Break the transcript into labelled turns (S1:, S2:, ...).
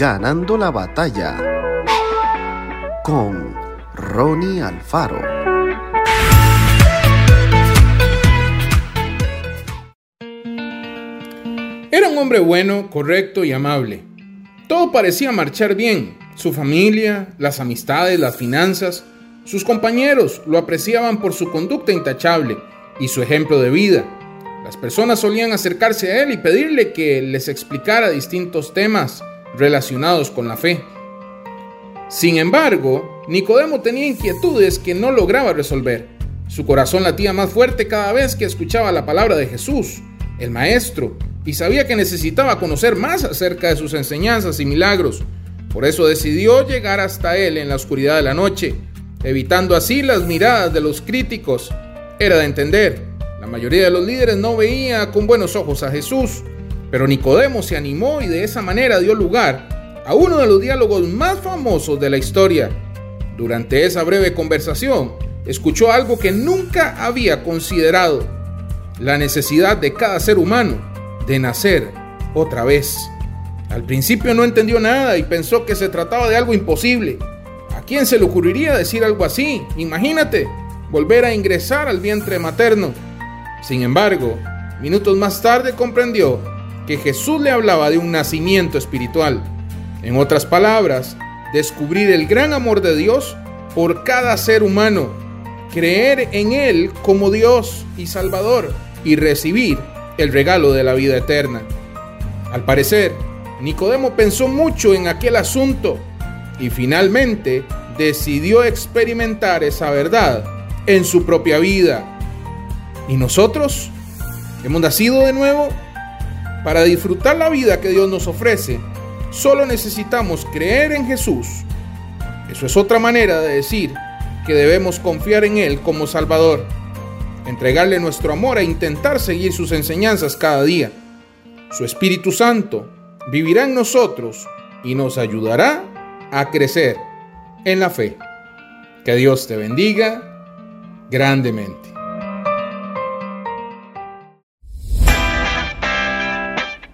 S1: Ganando la batalla con Ronnie Alfaro.
S2: Era un hombre bueno, correcto y amable. Todo parecía marchar bien. Su familia, las amistades, las finanzas, sus compañeros lo apreciaban por su conducta intachable y su ejemplo de vida. Las personas solían acercarse a él y pedirle que les explicara distintos temas relacionados con la fe. Sin embargo, Nicodemo tenía inquietudes que no lograba resolver. Su corazón latía más fuerte cada vez que escuchaba la palabra de Jesús, el Maestro, y sabía que necesitaba conocer más acerca de sus enseñanzas y milagros. Por eso decidió llegar hasta él en la oscuridad de la noche, evitando así las miradas de los críticos. Era de entender, la mayoría de los líderes no veía con buenos ojos a Jesús, pero Nicodemo se animó y de esa manera dio lugar a uno de los diálogos más famosos de la historia. Durante esa breve conversación, escuchó algo que nunca había considerado, la necesidad de cada ser humano de nacer otra vez. Al principio no entendió nada y pensó que se trataba de algo imposible. ¿A quién se le ocurriría decir algo así? Imagínate, volver a ingresar al vientre materno. Sin embargo, minutos más tarde comprendió que Jesús le hablaba de un nacimiento espiritual. En otras palabras, descubrir el gran amor de Dios por cada ser humano, creer en Él como Dios y Salvador y recibir el regalo de la vida eterna. Al parecer, Nicodemo pensó mucho en aquel asunto y finalmente decidió experimentar esa verdad en su propia vida ¿Y nosotros? ¿Hemos nacido de nuevo? Para disfrutar la vida que Dios nos ofrece, solo necesitamos creer en Jesús. Eso es otra manera de decir que debemos confiar en Él como Salvador, entregarle nuestro amor e intentar seguir sus enseñanzas cada día. Su Espíritu Santo vivirá en nosotros y nos ayudará a crecer en la fe. Que Dios te bendiga grandemente.